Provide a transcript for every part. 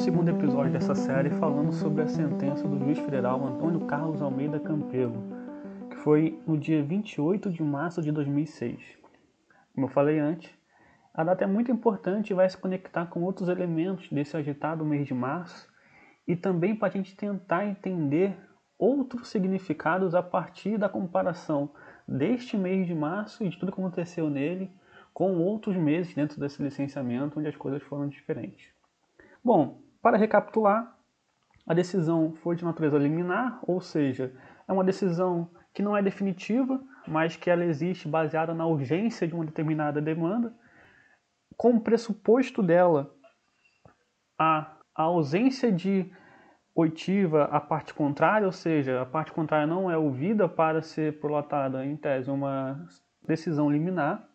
segundo episódio dessa série falando sobre a sentença do juiz federal Antônio Carlos Almeida Campelo, que foi no dia 28 de março de 2006. Como eu falei antes, a data é muito importante e vai se conectar com outros elementos desse agitado mês de março e também para a gente tentar entender outros significados a partir da comparação deste mês de março e de tudo que aconteceu nele com outros meses dentro desse licenciamento onde as coisas foram diferentes. Bom, para recapitular, a decisão foi de natureza liminar, ou seja, é uma decisão que não é definitiva, mas que ela existe baseada na urgência de uma determinada demanda. Como pressuposto dela, a, a ausência de oitiva à parte contrária, ou seja, a parte contrária não é ouvida para ser prolatada, em tese, uma decisão liminar.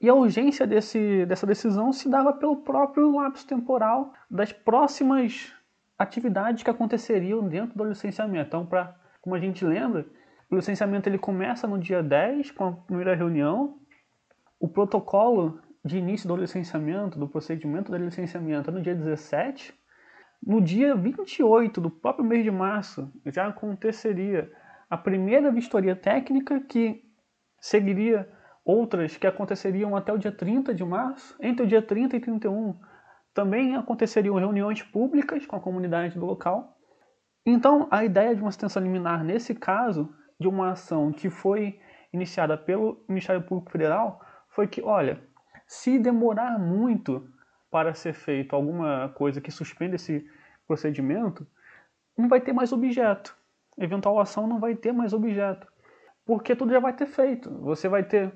E a urgência desse, dessa decisão se dava pelo próprio lapso temporal das próximas atividades que aconteceriam dentro do licenciamento. Então, pra, como a gente lembra, o licenciamento ele começa no dia 10, com a primeira reunião. O protocolo de início do licenciamento, do procedimento do licenciamento, é no dia 17. No dia 28 do próprio mês de março, já aconteceria a primeira vistoria técnica que seguiria outras que aconteceriam até o dia 30 de março. Entre o dia 30 e 31 também aconteceriam reuniões públicas com a comunidade do local. Então, a ideia de uma assistência liminar, nesse caso, de uma ação que foi iniciada pelo Ministério Público Federal, foi que, olha, se demorar muito para ser feito alguma coisa que suspenda esse procedimento, não vai ter mais objeto. Eventual ação não vai ter mais objeto. Porque tudo já vai ter feito. Você vai ter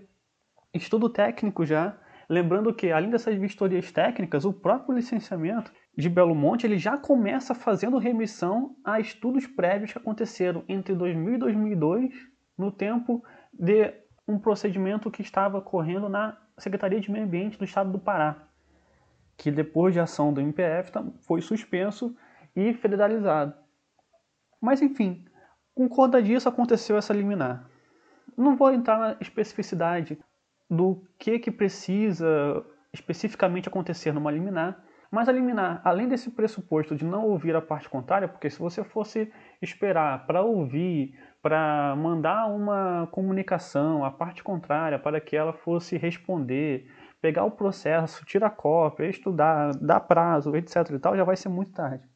estudo técnico já. Lembrando que, além dessas vistorias técnicas, o próprio licenciamento de Belo Monte ele já começa fazendo remissão a estudos prévios que aconteceram entre 2000 e 2002, no tempo de um procedimento que estava correndo na Secretaria de Meio Ambiente do Estado do Pará, que depois de ação do MPF foi suspenso e federalizado. Mas enfim, com conta disso aconteceu essa liminar. Não vou entrar na especificidade do que, que precisa especificamente acontecer numa liminar. Mas a liminar, além desse pressuposto de não ouvir a parte contrária, porque se você fosse esperar para ouvir, para mandar uma comunicação à parte contrária para que ela fosse responder, pegar o processo, tirar cópia, estudar, dar prazo, etc e tal, já vai ser muito tarde.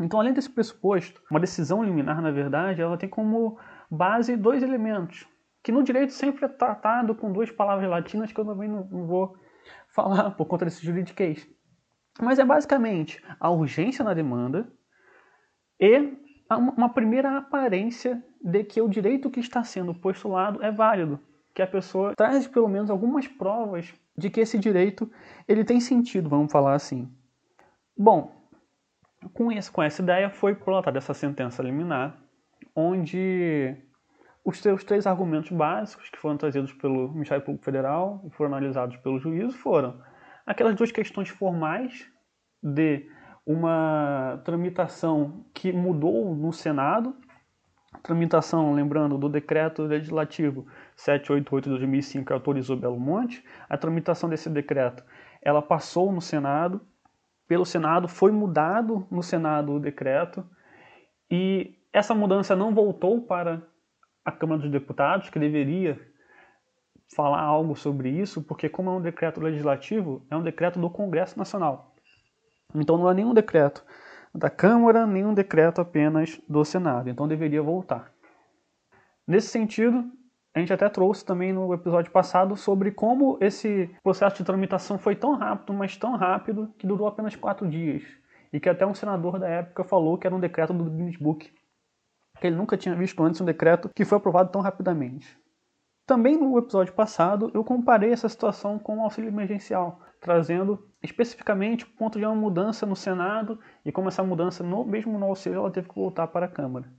Então, além desse pressuposto, uma decisão liminar, na verdade, ela tem como base dois elementos que no direito sempre é tratado com duas palavras latinas que eu também não, não vou falar por conta desse juridiquês. Mas é basicamente a urgência na demanda e uma primeira aparência de que o direito que está sendo postulado é válido, que a pessoa traz pelo menos algumas provas de que esse direito ele tem sentido, vamos falar assim. Bom, com, esse, com essa ideia foi prolatada essa sentença liminar, onde os seus três argumentos básicos que foram trazidos pelo Ministério Público Federal e foram analisados pelo juízo foram aquelas duas questões formais de uma tramitação que mudou no Senado, tramitação, lembrando, do decreto legislativo 788 de 2005 que autorizou Belo Monte, a tramitação desse decreto, ela passou no Senado, pelo Senado, foi mudado no Senado o decreto, e essa mudança não voltou para a Câmara dos Deputados, que deveria falar algo sobre isso, porque como é um decreto legislativo, é um decreto do Congresso Nacional. Então não é nenhum decreto da Câmara, nenhum decreto apenas do Senado. Então deveria voltar. Nesse sentido, a gente até trouxe também no episódio passado sobre como esse processo de tramitação foi tão rápido, mas tão rápido, que durou apenas quatro dias. E que até um senador da época falou que era um decreto do Guinness Book ele nunca tinha visto antes um decreto que foi aprovado tão rapidamente. Também no episódio passado eu comparei essa situação com o auxílio emergencial, trazendo especificamente o ponto de uma mudança no Senado e como essa mudança, no, mesmo no auxílio, ela teve que voltar para a Câmara.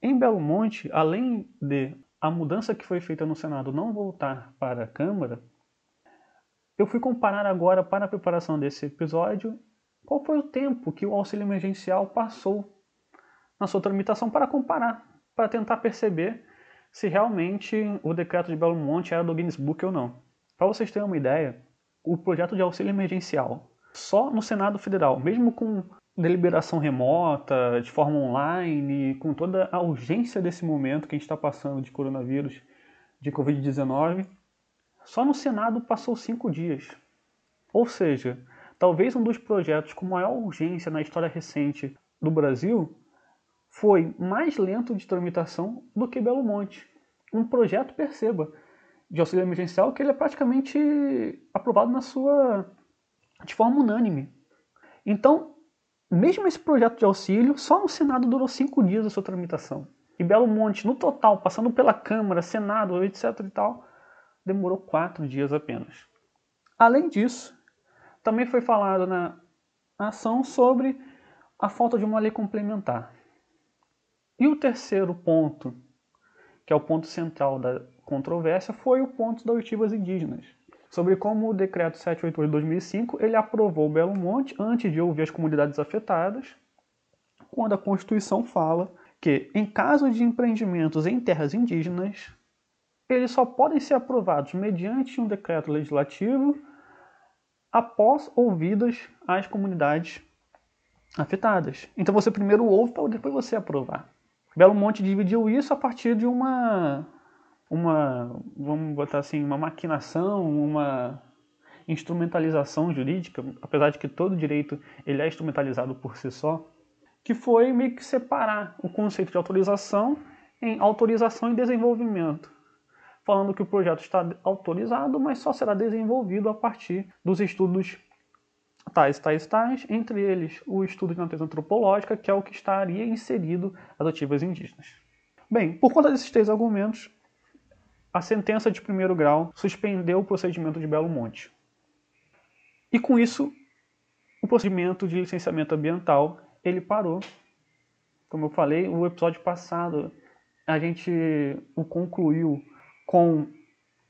Em Belo Monte, além de a mudança que foi feita no Senado não voltar para a Câmara, eu fui comparar agora, para a preparação desse episódio, qual foi o tempo que o auxílio emergencial passou na sua tramitação para comparar, para tentar perceber se realmente o decreto de Belo Monte era do Guinness Book ou não. Para vocês terem uma ideia, o projeto de auxílio emergencial, só no Senado Federal, mesmo com deliberação remota, de forma online, com toda a urgência desse momento que a gente está passando de coronavírus, de Covid-19, só no Senado passou cinco dias. Ou seja, talvez um dos projetos com maior urgência na história recente do Brasil foi mais lento de tramitação do que Belo Monte. Um projeto, perceba, de auxílio emergencial que ele é praticamente aprovado na sua de forma unânime. Então, mesmo esse projeto de auxílio, só no Senado durou cinco dias a sua tramitação. E Belo Monte, no total, passando pela Câmara, Senado, etc. e tal, demorou quatro dias apenas. Além disso, também foi falado na ação sobre a falta de uma lei complementar. E o terceiro ponto, que é o ponto central da controvérsia, foi o ponto das oitivas indígenas, sobre como o decreto 788 de 2005 ele aprovou Belo Monte antes de ouvir as comunidades afetadas, quando a Constituição fala que, em caso de empreendimentos em terras indígenas, eles só podem ser aprovados mediante um decreto legislativo após ouvidas as comunidades afetadas. Então você primeiro ouve para depois você aprovar. Belo Monte dividiu isso a partir de uma uma vamos botar assim, uma maquinação, uma instrumentalização jurídica, apesar de que todo direito ele é instrumentalizado por si só, que foi meio que separar o conceito de autorização em autorização e desenvolvimento falando que o projeto está autorizado, mas só será desenvolvido a partir dos estudos tais, tais, tais, entre eles o estudo de natureza antropológica, que é o que estaria inserido as ativas indígenas. Bem, por conta desses três argumentos, a sentença de primeiro grau suspendeu o procedimento de Belo Monte. E com isso, o procedimento de licenciamento ambiental ele parou. Como eu falei, o episódio passado a gente o concluiu com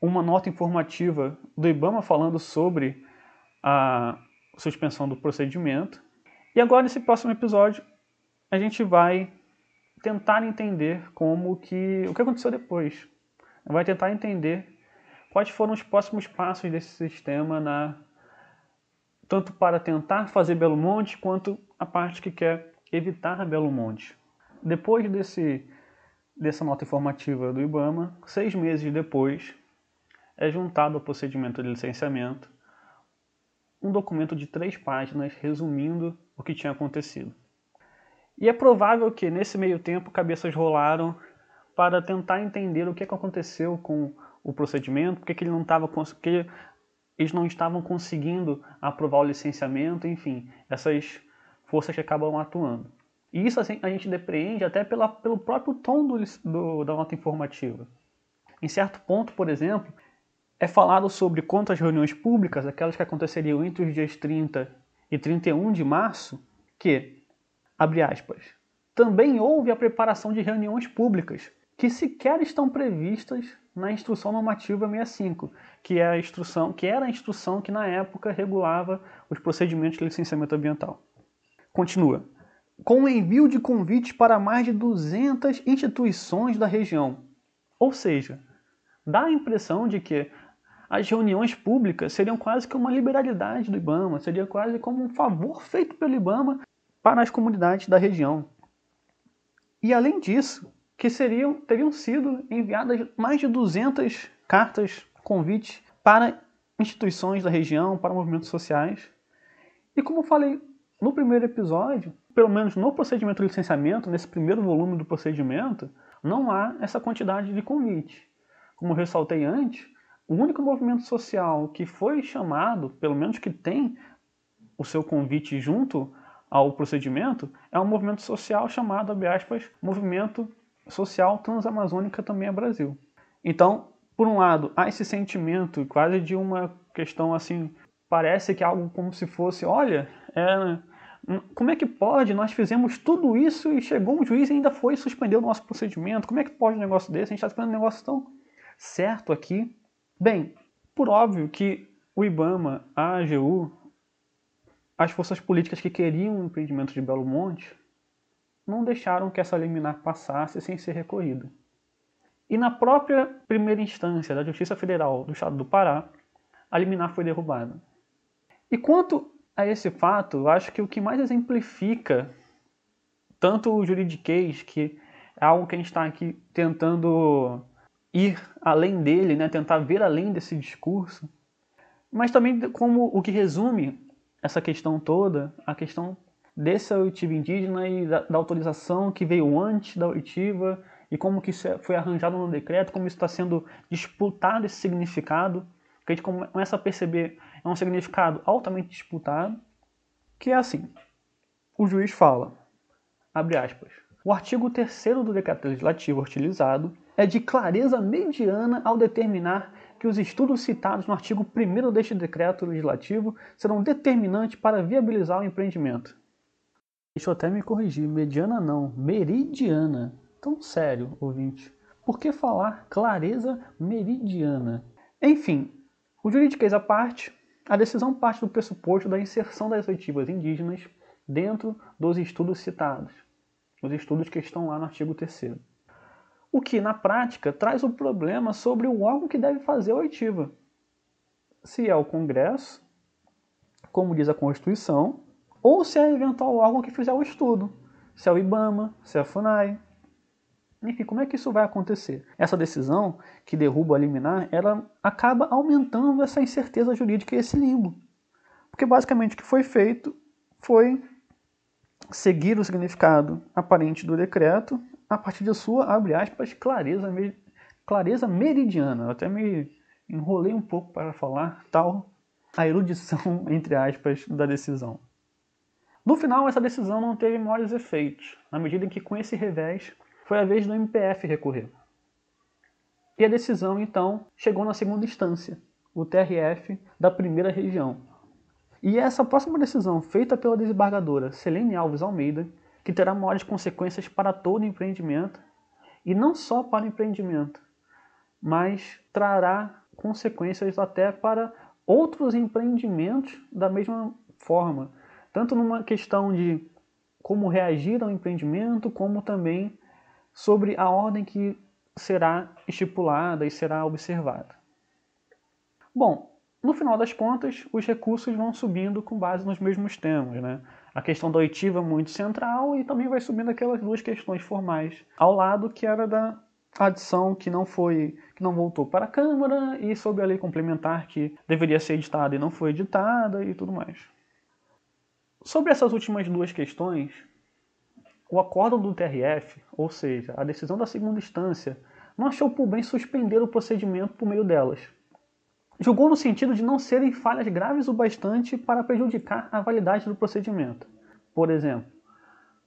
uma nota informativa do IBAMA falando sobre a suspensão do procedimento. E agora, nesse próximo episódio, a gente vai tentar entender como que o que aconteceu depois. Vai tentar entender quais foram os próximos passos desse sistema na tanto para tentar fazer Belo Monte quanto a parte que quer evitar Belo Monte. Depois desse dessa nota informativa do IBAMA, seis meses depois, é juntado ao procedimento de licenciamento um documento de três páginas resumindo o que tinha acontecido. E é provável que nesse meio tempo cabeças rolaram para tentar entender o que aconteceu com o procedimento, porque ele não eles não estavam conseguindo aprovar o licenciamento, enfim, essas forças que acabam atuando. E isso assim, a gente depreende até pela, pelo próprio tom do, do, da nota informativa. Em certo ponto, por exemplo, é falado sobre quantas reuniões públicas, aquelas que aconteceriam entre os dias 30 e 31 de março, que, abre aspas, também houve a preparação de reuniões públicas, que sequer estão previstas na Instrução Normativa 65, que é a instrução, que era a instrução que na época regulava os procedimentos de licenciamento ambiental. Continua com o envio de convites para mais de 200 instituições da região. Ou seja, dá a impressão de que as reuniões públicas seriam quase que uma liberalidade do IBAMA, seria quase como um favor feito pelo IBAMA para as comunidades da região. E além disso, que seriam, teriam sido enviadas mais de 200 cartas, convites para instituições da região, para movimentos sociais. E como eu falei no primeiro episódio, pelo menos no procedimento de licenciamento, nesse primeiro volume do procedimento, não há essa quantidade de convite. Como ressaltei antes, o único movimento social que foi chamado, pelo menos que tem o seu convite junto ao procedimento, é um movimento social chamado, abre aspas, Movimento Social Transamazônica também é Brasil. Então, por um lado, há esse sentimento quase de uma questão assim, parece que é algo como se fosse, olha, é, como é que pode? Nós fizemos tudo isso e chegou um juiz e ainda foi suspendeu o nosso procedimento. Como é que pode um negócio desse? A gente está esperando um negócio tão certo aqui. Bem, por óbvio que o IBAMA, a AGU, as forças políticas que queriam o empreendimento de Belo Monte, não deixaram que essa liminar passasse sem ser recorrida. E na própria primeira instância da Justiça Federal do Estado do Pará, a liminar foi derrubada. E quanto a esse fato, eu acho que o que mais exemplifica tanto o juridiquês, que é algo que a gente está aqui tentando ir além dele, né? tentar ver além desse discurso, mas também como o que resume essa questão toda, a questão dessa oitiva indígena e da, da, autorização que veio antes da oitiva e como que isso é, foi arranjado no decreto, como isso está sendo disputado esse significado, que a gente começa a perceber é um significado altamente disputado, que é assim, o juiz fala, abre aspas, o artigo 3 do decreto legislativo utilizado é de clareza mediana ao determinar que os estudos citados no artigo 1 deste decreto legislativo serão determinantes para viabilizar o empreendimento. Deixa eu até me corrigir, mediana não, meridiana. Tão sério, ouvinte. Por que falar clareza meridiana? Enfim, o juridiquês à parte, a decisão parte do pressuposto da inserção das oitivas indígenas dentro dos estudos citados, os estudos que estão lá no artigo 3 o que, na prática, traz o problema sobre o órgão que deve fazer a oitiva. Se é o Congresso, como diz a Constituição, ou se é eventual órgão que fizer o estudo, se é o IBAMA, se é a FUNAI. Enfim, como é que isso vai acontecer? Essa decisão que derruba a liminar, ela acaba aumentando essa incerteza jurídica e esse limbo. Porque basicamente o que foi feito foi seguir o significado aparente do decreto a partir de sua, abre aspas, clareza, clareza meridiana. Eu até me enrolei um pouco para falar tal a erudição, entre aspas, da decisão. No final, essa decisão não teve maiores efeitos, na medida em que, com esse revés, foi a vez do MPF recorrer. E a decisão, então, chegou na segunda instância, o TRF da primeira região. E essa próxima decisão, feita pela desembargadora Selene Alves Almeida, que terá maiores consequências para todo empreendimento e não só para o empreendimento, mas trará consequências até para outros empreendimentos da mesma forma, tanto numa questão de como reagir ao empreendimento, como também sobre a ordem que será estipulada e será observada. Bom, no final das contas, os recursos vão subindo com base nos mesmos temas, né? A questão da oitiva muito central e também vai subindo aquelas duas questões formais ao lado que era da adição que não foi que não voltou para a Câmara e sobre a lei complementar que deveria ser editada e não foi editada e tudo mais. Sobre essas últimas duas questões, o acórdão do TRF, ou seja, a decisão da segunda instância, não achou por bem suspender o procedimento por meio delas. Julgou no sentido de não serem falhas graves o bastante para prejudicar a validade do procedimento. Por exemplo,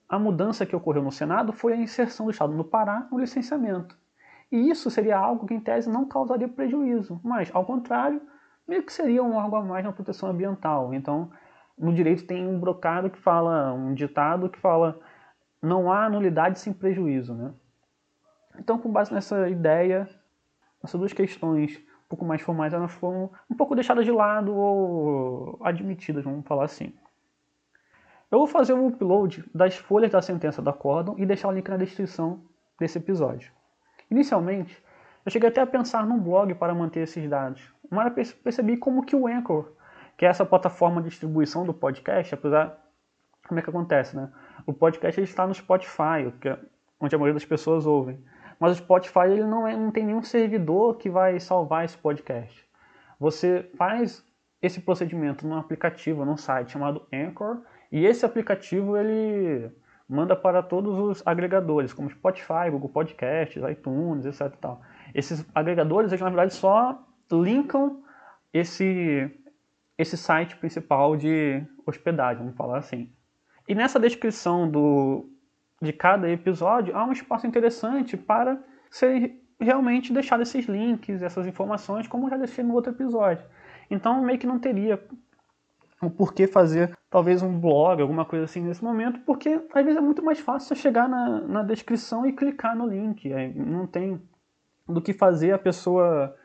a mudança que ocorreu no Senado foi a inserção do Estado do Pará no licenciamento. E isso seria algo que, em tese, não causaria prejuízo, mas, ao contrário, meio que seria um algo a mais na proteção ambiental. Então, no direito tem um brocado que fala, um ditado que fala, não há nulidade sem prejuízo. Né? Então, com base nessa ideia, essas duas questões pouco mais formais, elas foram um pouco deixadas de lado ou admitidas, vamos falar assim. Eu vou fazer um upload das folhas da sentença do acórdão e deixar o link na descrição desse episódio. Inicialmente, eu cheguei até a pensar num blog para manter esses dados, mas percebi como que o Anchor, que é essa plataforma de distribuição do podcast, apesar como é que acontece, né? O podcast está no Spotify, é onde a maioria das pessoas ouvem. Mas o Spotify ele não, é, não tem nenhum servidor que vai salvar esse podcast. Você faz esse procedimento num aplicativo, num site chamado Anchor, e esse aplicativo ele manda para todos os agregadores, como Spotify, Google Podcasts, iTunes, etc. Tal. Esses agregadores, eles, na verdade, só linkam esse, esse site principal de hospedagem, vamos falar assim. E nessa descrição do, de cada episódio, há um espaço interessante para ser realmente deixado esses links, essas informações, como já deixei no outro episódio. Então, meio que não teria o porquê fazer talvez um blog, alguma coisa assim nesse momento, porque às vezes é muito mais fácil você chegar na, na descrição e clicar no link. Não tem do que fazer a pessoa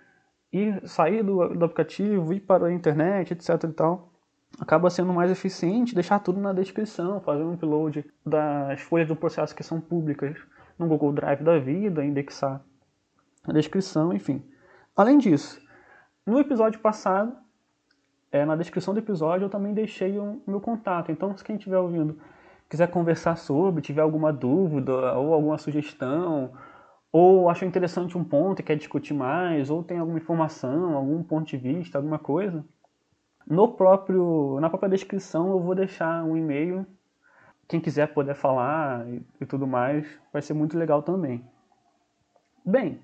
ir sair do, do aplicativo, ir para a internet, etc e tal acaba sendo mais eficiente deixar tudo na descrição, fazer um upload das folhas do processo que são públicas no Google Drive da vida, indexar a descrição, enfim. Além disso, no episódio passado, é, na descrição do episódio eu também deixei o meu contato. Então, se quem estiver ouvindo quiser conversar sobre, tiver alguma dúvida ou alguma sugestão, ou achou interessante um ponto e quer discutir mais, ou tem alguma informação, algum ponto de vista, alguma coisa, no próprio, na própria descrição eu vou deixar um e-mail. Quem quiser poder falar e, e tudo mais, vai ser muito legal também. Bem,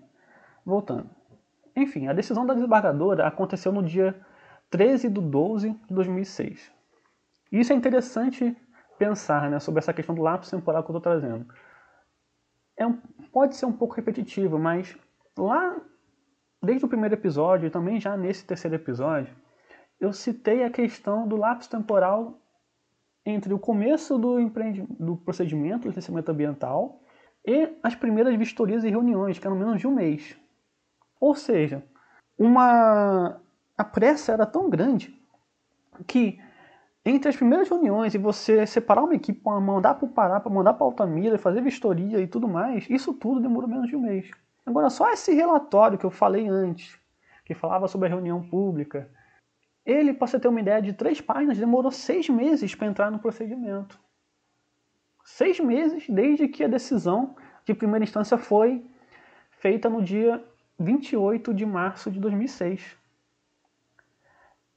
voltando. Enfim, a decisão da desembargadora aconteceu no dia 13 de 12 de 2006. E isso é interessante pensar né, sobre essa questão do lapso temporal que eu estou trazendo. É um, pode ser um pouco repetitivo, mas lá, desde o primeiro episódio e também já nesse terceiro episódio, eu citei a questão do lapso temporal entre o começo do, do procedimento de licenciamento ambiental e as primeiras vistorias e reuniões, que eram menos de um mês. Ou seja, uma a pressa era tão grande que entre as primeiras reuniões e você separar uma equipe para mandar para o Pará, para mandar para Altamira, fazer vistoria e tudo mais, isso tudo demorou menos de um mês. Agora, só esse relatório que eu falei antes, que falava sobre a reunião pública, ele, para você ter uma ideia, de três páginas, demorou seis meses para entrar no procedimento. Seis meses desde que a decisão de primeira instância foi feita no dia 28 de março de 2006.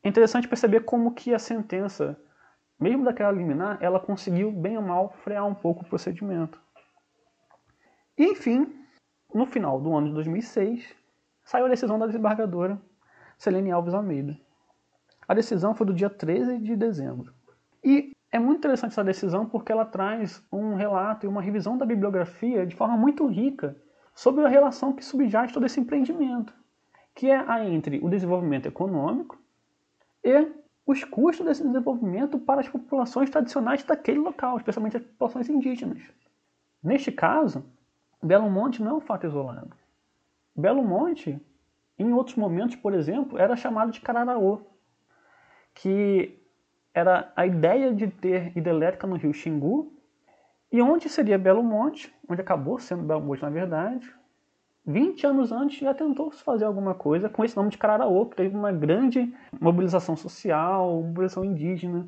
É interessante perceber como que a sentença, mesmo daquela liminar, ela conseguiu, bem ou mal, frear um pouco o procedimento. E, enfim, no final do ano de 2006, saiu a decisão da desembargadora Selene Alves Almeida. A decisão foi do dia 13 de dezembro. E é muito interessante essa decisão porque ela traz um relato e uma revisão da bibliografia de forma muito rica sobre a relação que subjaz todo esse empreendimento, que é a entre o desenvolvimento econômico e os custos desse desenvolvimento para as populações tradicionais daquele local, especialmente as populações indígenas. Neste caso, Belo Monte não é um fato isolado. Belo Monte, em outros momentos, por exemplo, era chamado de Cararaô, que era a ideia de ter hidrelétrica no rio Xingu, e onde seria Belo Monte, onde acabou sendo Belo Monte na verdade, 20 anos antes já tentou se fazer alguma coisa com esse nome de Cararaô, que teve uma grande mobilização social, mobilização indígena.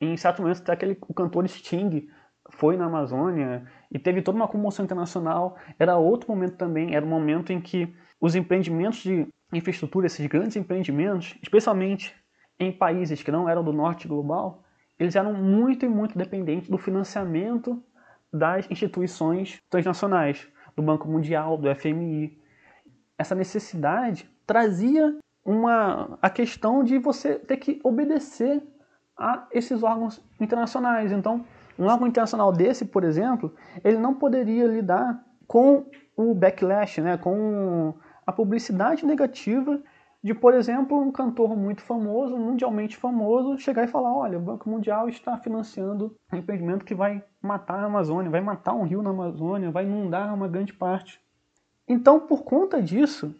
Em certo momento até aquele, o cantor Sting foi na Amazônia e teve toda uma comoção internacional. Era outro momento também, era um momento em que os empreendimentos de infraestrutura, esses grandes empreendimentos, especialmente em países que não eram do norte global, eles eram muito e muito dependentes do financiamento das instituições transnacionais do Banco Mundial, do FMI. Essa necessidade trazia uma, a questão de você ter que obedecer a esses órgãos internacionais. Então, um órgão internacional desse, por exemplo, ele não poderia lidar com o backlash, né, com a publicidade negativa de, por exemplo, um cantor muito famoso, mundialmente famoso, chegar e falar: olha, o Banco Mundial está financiando um empreendimento que vai matar a Amazônia, vai matar um rio na Amazônia, vai inundar uma grande parte. Então, por conta disso,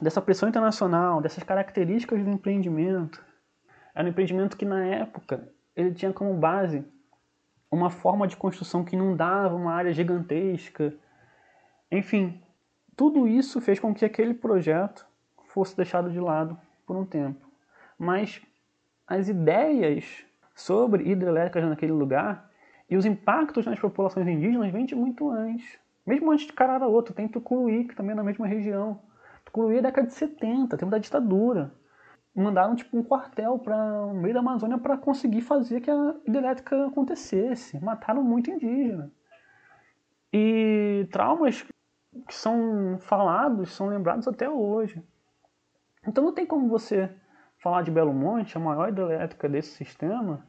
dessa pressão internacional, dessas características do empreendimento, era um empreendimento que na época ele tinha como base uma forma de construção que inundava uma área gigantesca. Enfim, tudo isso fez com que aquele projeto fosse deixado de lado por um tempo. Mas as ideias sobre hidrelétricas naquele lugar e os impactos nas populações indígenas vêm de muito antes. Mesmo antes de Cararaú, tem Tucuruí, que também é na mesma região. Tucuruí é década de 70, tempo da ditadura. Mandaram tipo um quartel para o meio da Amazônia para conseguir fazer que a hidrelétrica acontecesse. Mataram muito indígena. E traumas que são falados, são lembrados até hoje. Então não tem como você falar de Belo Monte, a maior hidrelétrica desse sistema,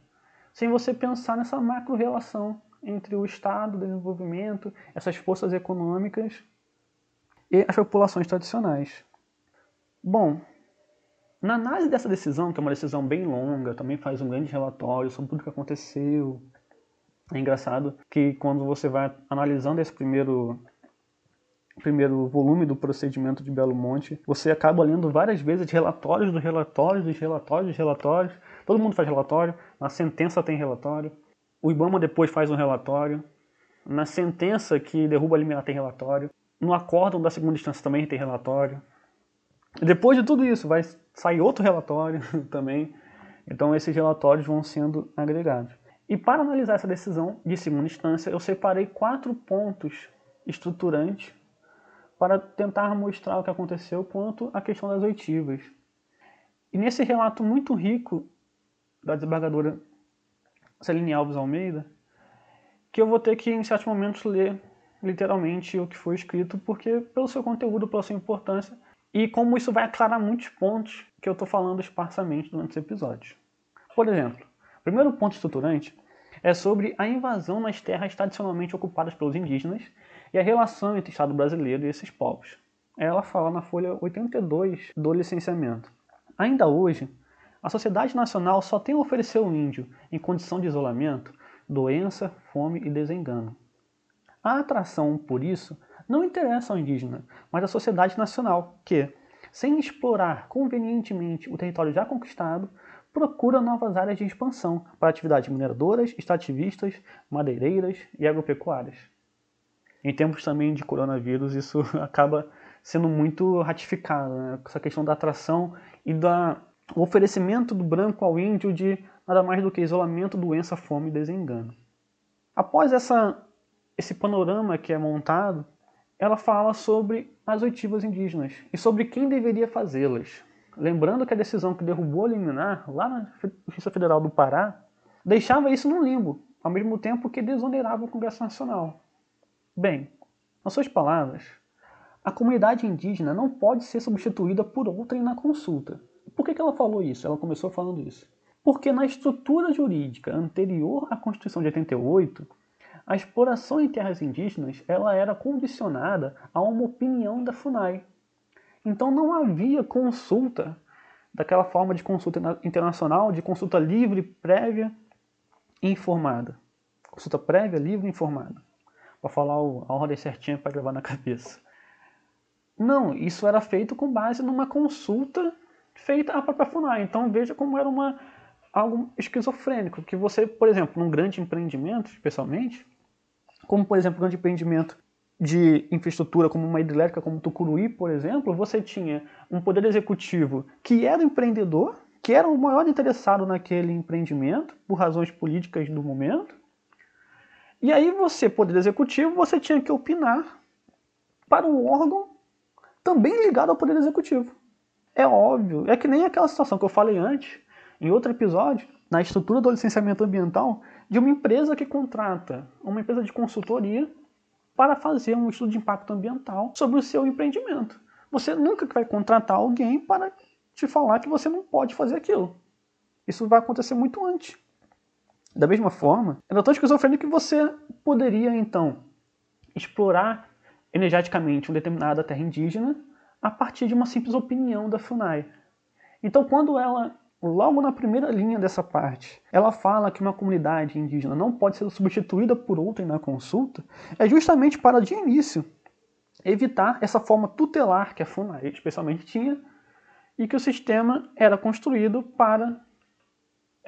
sem você pensar nessa macro-relação entre o Estado, o desenvolvimento, essas forças econômicas e as populações tradicionais. Bom, na análise dessa decisão, que é uma decisão bem longa, também faz um grande relatório sobre tudo o que aconteceu. É engraçado que quando você vai analisando esse primeiro primeiro volume do procedimento de Belo Monte, você acaba lendo várias vezes relatórios dos relatórios, dos relatórios, dos relatórios. Todo mundo faz relatório, na sentença tem relatório. O Ibama depois faz um relatório. Na sentença que derruba a liminar tem relatório. No acórdão da segunda instância também tem relatório. Depois de tudo isso, vai sair outro relatório também. Então, esses relatórios vão sendo agregados. E para analisar essa decisão de segunda instância, eu separei quatro pontos estruturantes para tentar mostrar o que aconteceu quanto à questão das oitivas. E nesse relato muito rico da desembargadora Celine Alves Almeida, que eu vou ter que, em certos momentos, ler literalmente o que foi escrito, porque pelo seu conteúdo, pela sua importância, e como isso vai aclarar muitos pontos que eu estou falando esparsamente durante esse episódio. Por exemplo, o primeiro ponto estruturante é sobre a invasão nas terras tradicionalmente ocupadas pelos indígenas e a relação entre o Estado brasileiro e esses povos. Ela fala na folha 82 do licenciamento. Ainda hoje, a sociedade nacional só tem a oferecer ao índio, em condição de isolamento, doença, fome e desengano. A atração por isso não interessa ao indígena, mas à sociedade nacional, que, sem explorar convenientemente o território já conquistado, procura novas áreas de expansão para atividades mineradoras, extrativistas, madeireiras e agropecuárias. Em tempos também de coronavírus, isso acaba sendo muito ratificado, né? essa questão da atração e do oferecimento do branco ao índio de nada mais do que isolamento, doença, fome e desengano. Após essa, esse panorama que é montado, ela fala sobre as oitivas indígenas e sobre quem deveria fazê-las. Lembrando que a decisão que derrubou a liminar lá na Justiça Federal do Pará deixava isso no limbo, ao mesmo tempo que desonerava o Congresso Nacional. Bem, nas suas palavras, a comunidade indígena não pode ser substituída por outrem na consulta. Por que, que ela falou isso? Ela começou falando isso. Porque na estrutura jurídica anterior à Constituição de 88, a exploração em terras indígenas ela era condicionada a uma opinião da FUNAI. Então não havia consulta daquela forma de consulta internacional, de consulta livre, prévia e informada. Consulta prévia, livre e informada. Para falar a ordem certinha para gravar na cabeça. Não, isso era feito com base numa consulta feita à própria FUNAI. Então veja como era uma, algo esquizofrênico, que você, por exemplo, num grande empreendimento, especialmente, como por exemplo, um grande empreendimento de infraestrutura como uma hidrelétrica como Tucuruí, por exemplo, você tinha um poder executivo que era empreendedor, que era o maior interessado naquele empreendimento, por razões políticas do momento. E aí você, poder executivo, você tinha que opinar para um órgão também ligado ao poder executivo. É óbvio, é que nem aquela situação que eu falei antes, em outro episódio, na estrutura do licenciamento ambiental, de uma empresa que contrata uma empresa de consultoria para fazer um estudo de impacto ambiental sobre o seu empreendimento. Você nunca vai contratar alguém para te falar que você não pode fazer aquilo. Isso vai acontecer muito antes. Da mesma forma, é tão esquizofrênico que você poderia, então, explorar energeticamente uma determinada terra indígena a partir de uma simples opinião da FUNAI. Então, quando ela Logo na primeira linha dessa parte, ela fala que uma comunidade indígena não pode ser substituída por outra na consulta, é justamente para, de início, evitar essa forma tutelar que a FUNAI especialmente tinha e que o sistema era construído para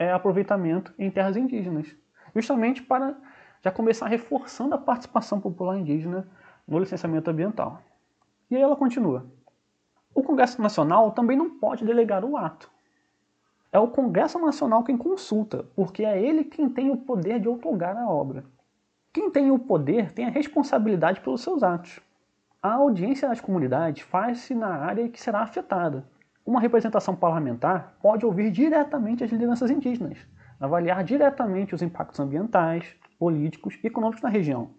é, aproveitamento em terras indígenas. Justamente para já começar reforçando a participação popular indígena no licenciamento ambiental. E aí ela continua. O Congresso Nacional também não pode delegar o ato é o Congresso Nacional quem consulta, porque é ele quem tem o poder de outorgar a obra. Quem tem o poder tem a responsabilidade pelos seus atos. A audiência das comunidades faz-se na área que será afetada. Uma representação parlamentar pode ouvir diretamente as lideranças indígenas, avaliar diretamente os impactos ambientais, políticos e econômicos na região.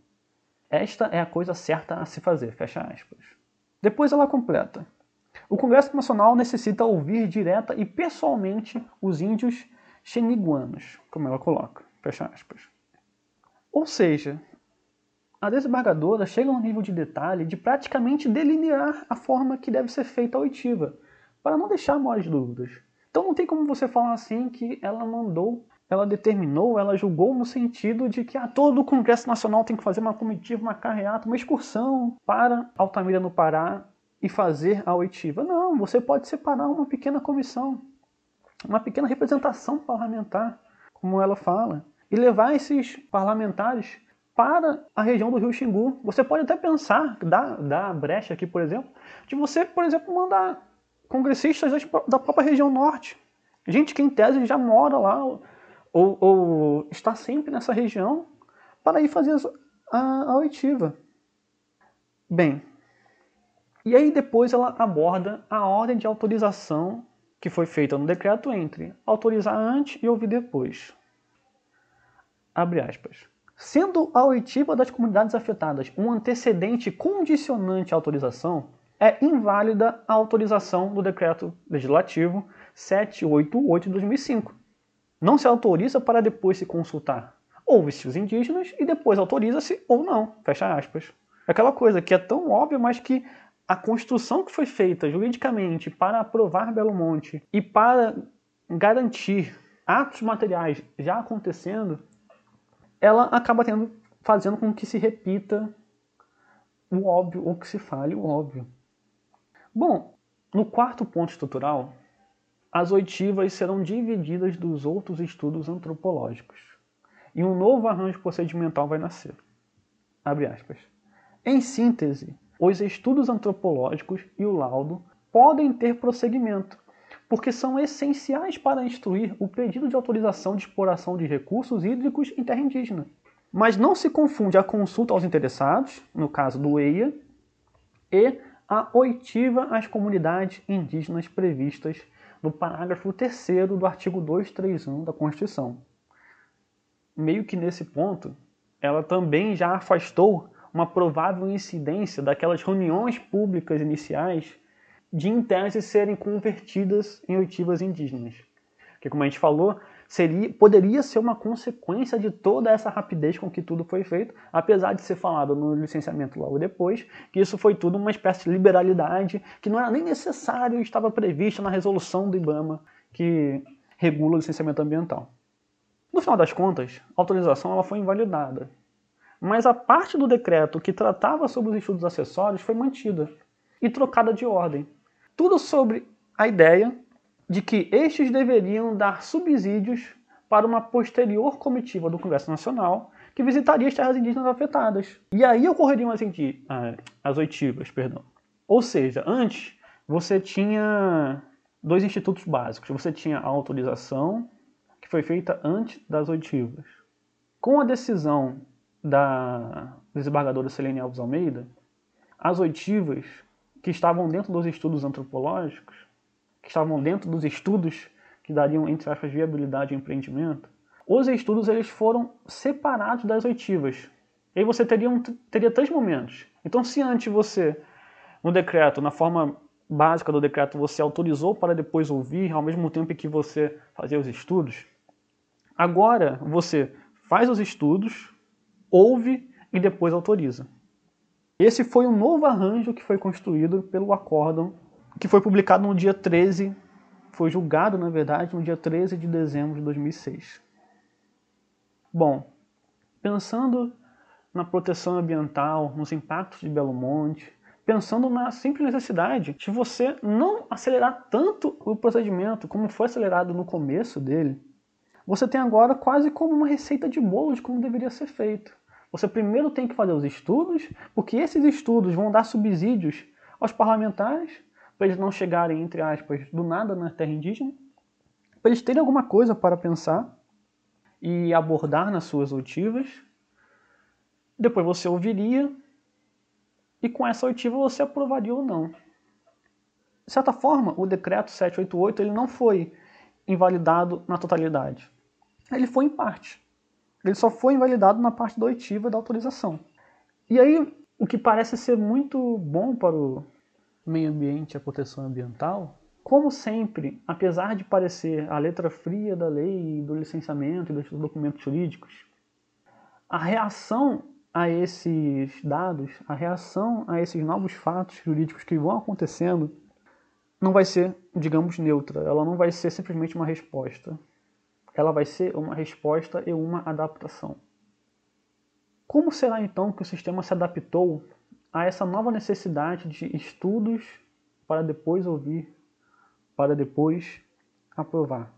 Esta é a coisa certa a se fazer, fecha aspas. Depois ela completa. O Congresso Nacional necessita ouvir direta e pessoalmente os índios xeniguanos, como ela coloca. Fecha aspas. Ou seja, a desembargadora chega a um nível de detalhe de praticamente delinear a forma que deve ser feita a oitiva, para não deixar maiores dúvidas. Então não tem como você falar assim que ela mandou, ela determinou, ela julgou no sentido de que ah, todo o Congresso Nacional tem que fazer uma comitiva, uma carreata, uma excursão para Altamira no Pará e fazer a oitiva. Não, você pode separar uma pequena comissão, uma pequena representação parlamentar, como ela fala, e levar esses parlamentares para a região do Rio Xingu. Você pode até pensar, dar, dar brecha aqui, por exemplo, de você, por exemplo, mandar congressistas da própria região norte. Gente que em tese já mora lá ou, ou está sempre nessa região para ir fazer a, a oitiva. Bem, e aí depois ela aborda a ordem de autorização que foi feita no decreto entre autorizar antes e ouvir depois. Abre aspas. Sendo a oitiva das comunidades afetadas um antecedente condicionante à autorização, é inválida a autorização do decreto legislativo 788 de 2005. Não se autoriza para depois se consultar. Ouve-se os indígenas e depois autoriza-se ou não. Fecha aspas. Aquela coisa que é tão óbvia, mas que a construção que foi feita juridicamente para aprovar Belo Monte e para garantir atos materiais já acontecendo, ela acaba tendo, fazendo com que se repita o óbvio ou que se fale o óbvio. Bom, no quarto ponto estrutural, as oitivas serão divididas dos outros estudos antropológicos e um novo arranjo procedimental vai nascer. Em síntese, os estudos antropológicos e o laudo podem ter prosseguimento, porque são essenciais para instruir o pedido de autorização de exploração de recursos hídricos em terra indígena. Mas não se confunde a consulta aos interessados, no caso do EIA, e a oitiva às comunidades indígenas previstas no parágrafo 3 do artigo 231 da Constituição. Meio que nesse ponto, ela também já afastou uma provável incidência daquelas reuniões públicas iniciais de, em tese, serem convertidas em oitivas indígenas. Que, como a gente falou, seria, poderia ser uma consequência de toda essa rapidez com que tudo foi feito, apesar de ser falado no licenciamento logo depois, que isso foi tudo uma espécie de liberalidade que não era nem necessário e estava prevista na resolução do IBAMA que regula o licenciamento ambiental. No final das contas, a autorização ela foi invalidada mas a parte do decreto que tratava sobre os estudos acessórios foi mantida e trocada de ordem. Tudo sobre a ideia de que estes deveriam dar subsídios para uma posterior comitiva do Congresso Nacional que visitaria as terras indígenas afetadas. E aí ocorreriam as, as oitivas. Perdão. Ou seja, antes você tinha dois institutos básicos. Você tinha a autorização, que foi feita antes das oitivas. Com a decisão da desembargadora Selene Alves Almeida, as oitivas que estavam dentro dos estudos antropológicos, que estavam dentro dos estudos que dariam, entre aspas, viabilidade ao empreendimento, os estudos eles foram separados das oitivas. E aí você teria, um, teria três momentos. Então, se antes você, no decreto, na forma básica do decreto, você autorizou para depois ouvir, ao mesmo tempo que você fazia os estudos, agora você faz os estudos, ouve e depois autoriza. Esse foi um novo arranjo que foi construído pelo acórdão, que foi publicado no dia 13, foi julgado, na verdade, no dia 13 de dezembro de 2006. Bom, pensando na proteção ambiental, nos impactos de Belo Monte, pensando na simples necessidade de você não acelerar tanto o procedimento como foi acelerado no começo dele, você tem agora quase como uma receita de bolo de como deveria ser feito. Você primeiro tem que fazer os estudos, porque esses estudos vão dar subsídios aos parlamentares, para eles não chegarem, entre aspas, do nada na terra indígena, para eles terem alguma coisa para pensar e abordar nas suas oitivas. Depois você ouviria, e com essa oitiva você aprovaria ou não. De certa forma, o decreto 788 ele não foi invalidado na totalidade. Ele foi em parte ele só foi invalidado na parte da oitiva da autorização. E aí, o que parece ser muito bom para o meio ambiente e a proteção ambiental, como sempre, apesar de parecer a letra fria da lei, do licenciamento e dos documentos jurídicos, a reação a esses dados, a reação a esses novos fatos jurídicos que vão acontecendo, não vai ser, digamos, neutra. Ela não vai ser simplesmente uma resposta ela vai ser uma resposta e uma adaptação. Como será então que o sistema se adaptou a essa nova necessidade de estudos para depois ouvir, para depois aprovar?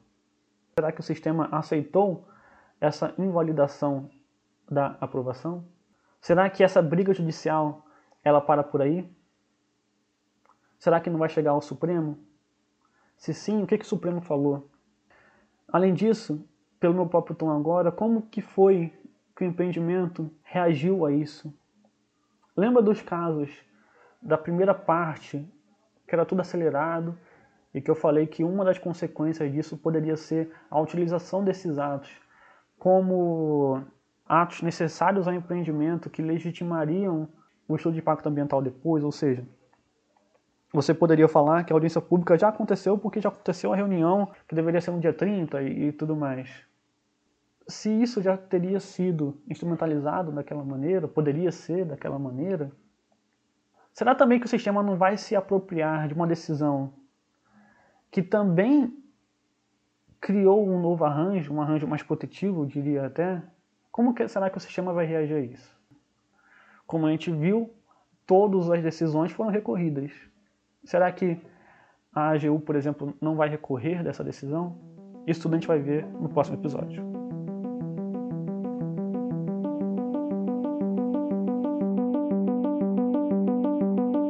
Será que o sistema aceitou essa invalidação da aprovação? Será que essa briga judicial ela para por aí? Será que não vai chegar ao Supremo? Se sim, o que, que o Supremo falou? Além disso, pelo meu próprio tom agora, como que foi que o empreendimento reagiu a isso? Lembra dos casos da primeira parte, que era tudo acelerado, e que eu falei que uma das consequências disso poderia ser a utilização desses atos como atos necessários ao empreendimento que legitimariam o estudo de impacto ambiental depois, ou seja, você poderia falar que a audiência pública já aconteceu porque já aconteceu a reunião que deveria ser no dia 30 e, e tudo mais. Se isso já teria sido instrumentalizado daquela maneira, poderia ser daquela maneira, será também que o sistema não vai se apropriar de uma decisão que também criou um novo arranjo, um arranjo mais protetivo, diria até? Como que, será que o sistema vai reagir a isso? Como a gente viu, todas as decisões foram recorridas. Será que a AGU, por exemplo, não vai recorrer dessa decisão? Isso tudo a gente vai ver no próximo episódio.